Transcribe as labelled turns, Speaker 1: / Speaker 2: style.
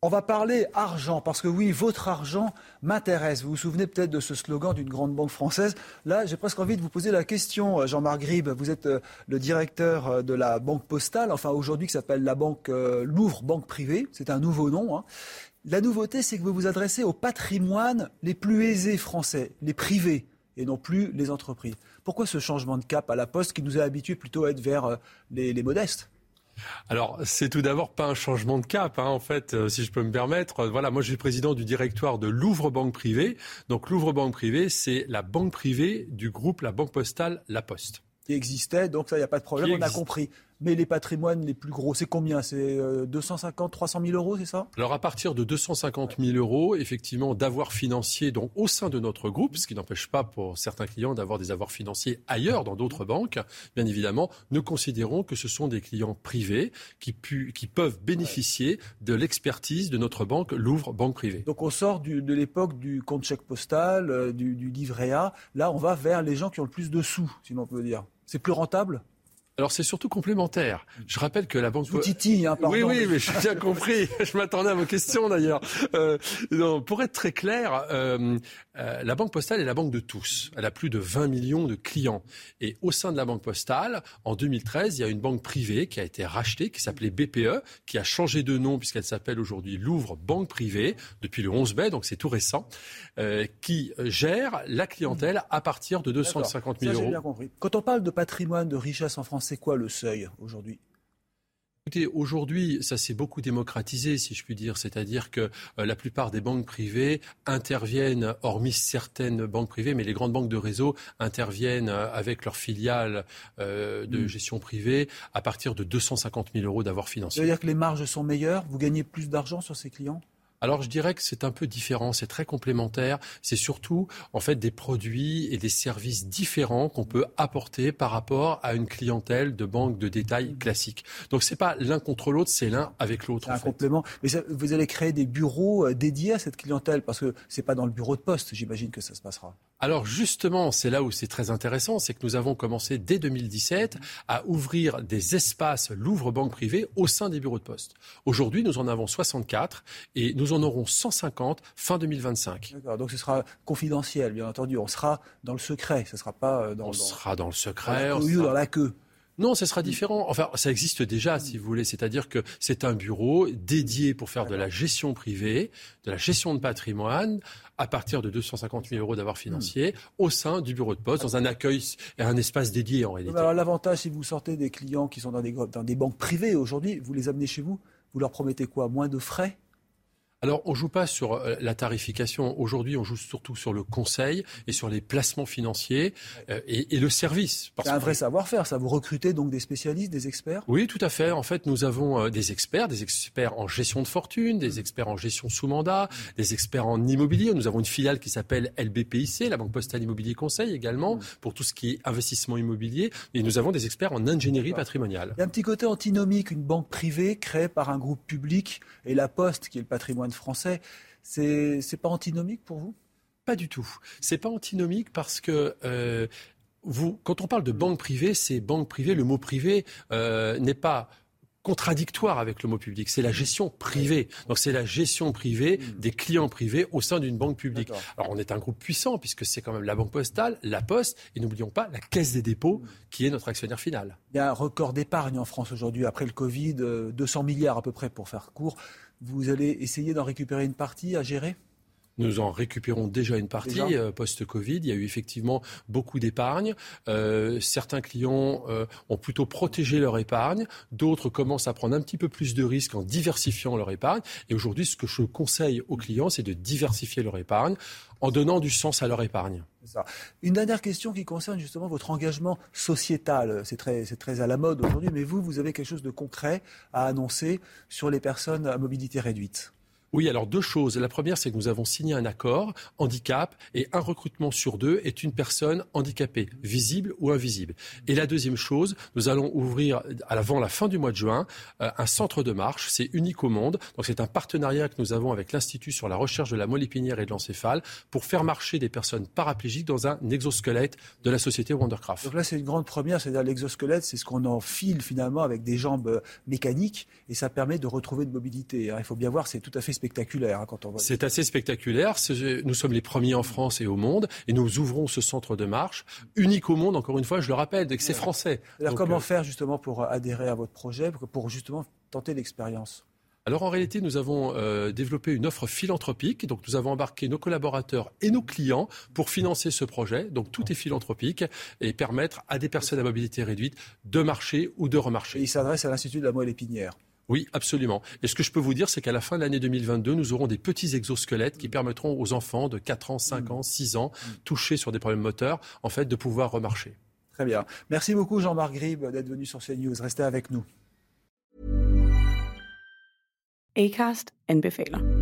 Speaker 1: On va parler argent, parce que oui, votre argent m'intéresse. Vous vous souvenez peut-être de ce slogan d'une grande banque française. Là, j'ai presque envie de vous poser la question, Jean-Marc Gribe. Vous êtes euh, le directeur euh, de la banque postale, enfin aujourd'hui qui s'appelle la banque euh, Louvre Banque Privée. C'est un nouveau nom. Hein. La nouveauté, c'est que vous vous adressez au patrimoine les plus aisés français, les privés, et non plus les entreprises. Pourquoi ce changement de cap à la poste qui nous a habitués plutôt à être vers les, les modestes?
Speaker 2: Alors, c'est tout d'abord pas un changement de cap, hein, en fait, euh, si je peux me permettre. Euh, voilà, moi, je suis président du directoire de Louvre Banque Privée. Donc, Louvre Banque Privée, c'est la banque privée du groupe La Banque Postale La Poste.
Speaker 1: Qui existait, donc ça, il n'y a pas de problème, on a compris. Mais les patrimoines les plus gros, c'est combien? C'est euh, 250, 300 000 euros, c'est ça?
Speaker 2: Alors, à partir de 250 000 euros, effectivement, d'avoir financier donc, au sein de notre groupe, ce qui n'empêche pas pour certains clients d'avoir des avoirs financiers ailleurs, dans d'autres banques, bien évidemment, nous considérons que ce sont des clients privés qui, pu- qui peuvent bénéficier de l'expertise de notre banque Louvre Banque Privée.
Speaker 1: Donc on sort du- de l'époque du compte chèque postal, euh, du, du livret A. Là, on va vers les gens qui ont le plus de sous, si l'on peut dire. C'est plus rentable?
Speaker 2: Alors, c'est surtout complémentaire. Je rappelle que la banque...
Speaker 1: Vous titille, hein, pardon.
Speaker 2: Oui, oui, mais j'ai bien compris. Je m'attendais à vos questions d'ailleurs. Euh, non, pour être très clair, euh, euh, la Banque Postale est la banque de tous. Elle a plus de 20 millions de clients. Et au sein de la Banque Postale, en 2013, il y a une banque privée qui a été rachetée, qui s'appelait BPE, qui a changé de nom puisqu'elle s'appelle aujourd'hui Louvre Banque Privée depuis le 11 mai, donc c'est tout récent, euh, qui gère la clientèle à partir de 250 000
Speaker 1: Ça, j'ai
Speaker 2: euros.
Speaker 1: bien compris. Quand on parle de patrimoine, de richesse en France, c'est quoi le seuil aujourd'hui?
Speaker 2: Écoutez, aujourd'hui, ça s'est beaucoup démocratisé, si je puis dire. C'est-à-dire que euh, la plupart des banques privées interviennent, hormis certaines banques privées, mais les grandes banques de réseau interviennent euh, avec leurs filiales euh, de
Speaker 1: Mm.
Speaker 2: gestion privée à partir de 250 000 euros d'avoir financier.
Speaker 1: veut dire que les marges sont meilleures, vous gagnez plus d'argent sur ces clients?
Speaker 2: Alors je dirais que c'est un peu différent, c'est très complémentaire. C'est surtout en fait des produits et des services différents qu'on peut apporter par rapport à une clientèle de banque de détail classique. Donc c'est pas l'un contre l'autre, c'est l'un avec l'autre.
Speaker 1: Un
Speaker 2: fait.
Speaker 1: complément. Mais ça- vous allez créer des bureaux euh, dédiés à cette clientèle? Parce que c'est pas dans le bureau de poste, j'imagine que ça se passera.
Speaker 2: Alors justement, c'est là où c'est très intéressant, c'est que nous avons commencé dès 2017 à ouvrir des espaces Louvre Banque Privée au sein des bureaux de poste. Aujourd'hui, nous en avons 64 et nous en aurons 150 fin 2025.
Speaker 1: D'accord. Donc ce sera confidentiel, bien entendu. On sera dans le secret. Ce sera pas euh, dans,
Speaker 2: On
Speaker 1: dans-
Speaker 2: sera dans le
Speaker 1: dans
Speaker 2: secret. on sera-
Speaker 1: dans la queue.
Speaker 2: Non, ce sera différent. Enfin, ça existe déjà, si vous voulez. C'est-à-dire que c'est un bureau dédié pour faire de la gestion privée, de la gestion de patrimoine, à partir de 250 000 euros d'avoir financier, au sein du bureau de poste, dans un accueil et un espace dédié en réalité.
Speaker 1: Alors l'avantage, si vous sortez des clients qui sont dans des, dans des banques privées aujourd'hui, vous les amenez chez vous, vous leur promettez quoi? Moins de frais?
Speaker 2: Alors, on joue pas sur euh, la tarification. Aujourd'hui, on joue surtout sur le conseil et sur les placements financiers euh, et, et le service.
Speaker 1: C'est un
Speaker 2: que-
Speaker 1: vrai savoir-faire, ça. Vous recrutez donc des spécialistes, des experts?
Speaker 2: Oui, tout à fait. En fait, nous avons euh, des experts, des experts en gestion de fortune, des experts en gestion sous mandat, des experts en immobilier. Nous avons une filiale qui s'appelle LBPIC, la Banque Postale Immobilier Conseil également, pour tout ce qui est investissement immobilier. Et nous avons des experts en ingénierie patrimoniale.
Speaker 1: Il y a un petit côté antinomique, une banque privée créée par un groupe public et la Poste, qui est le patrimoine français. C'est pas antinomique pour vous?
Speaker 2: Pas du tout. C'est pas antinomique parce que euh, quand on parle de banque privée, c'est banque privée. Le mot privé euh, n'est pas contradictoire avec le mot public. C'est la gestion privée. Donc c'est la gestion privée des clients privés au sein d'une banque publique. Alors on est un groupe puissant puisque c'est quand même la banque postale, la poste et n'oublions pas la caisse des dépôts qui est notre actionnaire final.
Speaker 1: Il y a un record d'épargne en France aujourd'hui, après le Covid, euh, 200 milliards à peu près pour faire court. Vous allez essayer d'en récupérer une partie à gérer?
Speaker 2: Nous en récupérons déjà une partie
Speaker 1: Déjà
Speaker 2: euh, post-Covid. Il y a eu effectivement beaucoup d'épargne. Euh, certains clients euh, ont plutôt protégé leur épargne. D'autres commencent à prendre un petit peu plus de risques en diversifiant leur épargne. Et aujourd'hui, ce que je conseille aux clients, c'est de diversifier leur épargne en donnant du sens à leur épargne.
Speaker 1: Ça. Une dernière question qui concerne justement votre engagement sociétal. C'est très, c'est très à la mode aujourd'hui, mais vous, vous avez quelque chose de concret à annoncer sur les personnes à mobilité réduite?
Speaker 2: Oui, alors deux choses. La première, c'est que nous avons signé un accord handicap et un recrutement sur deux est une personne handicapée, visible ou invisible. Et la deuxième chose, nous allons ouvrir avant la fin du mois de juin euh, un centre de marche. C'est unique au monde. Donc c'est un partenariat que nous avons avec l'Institut sur la recherche de la moelle épinière et de l'encéphale pour faire marcher des personnes paraplégiques dans un exosquelette de la société Wondercraft.
Speaker 1: Donc là, c'est une grande première, c'est-à-dire l'exosquelette, c'est ce qu'on enfile finalement avec des jambes euh, mécaniques et ça permet de retrouver de mobilité. hein. Il faut bien voir, c'est tout à fait spectaculaire hein, quand on voit.
Speaker 2: C'est assez spectaculaire. Nous sommes les premiers en France et au monde, et nous ouvrons ce centre de marche unique au monde. Encore une fois, je le rappelle, que c'est français. Donc,
Speaker 1: comment
Speaker 2: euh,
Speaker 1: faire justement pour adhérer à votre projet, pour, justement tenter l'expérience?
Speaker 2: Alors en réalité, nous avons euh, développé une offre philanthropique. Donc nous avons embarqué nos collaborateurs et nos clients pour financer ce projet. Donc tout est philanthropique et permettre à des personnes à mobilité réduite de marcher ou de
Speaker 1: Et
Speaker 2: remarcher.
Speaker 1: il s'adresse à l'Institut de la moelle épinière.
Speaker 2: Oui, absolument. Et ce que je peux vous dire, c'est qu'à la fin de l'année 2022, nous aurons des petits exosquelettes qui permettront aux enfants de 4 ans, 5 ans, 6 ans, touchés sur des problèmes moteurs, en fait, de pouvoir remarcher.
Speaker 1: Très bien. Merci beaucoup Jean-Marc Gribe d'être venu sur CNews. Restez avec nous.
Speaker 3: Acast anbefaler.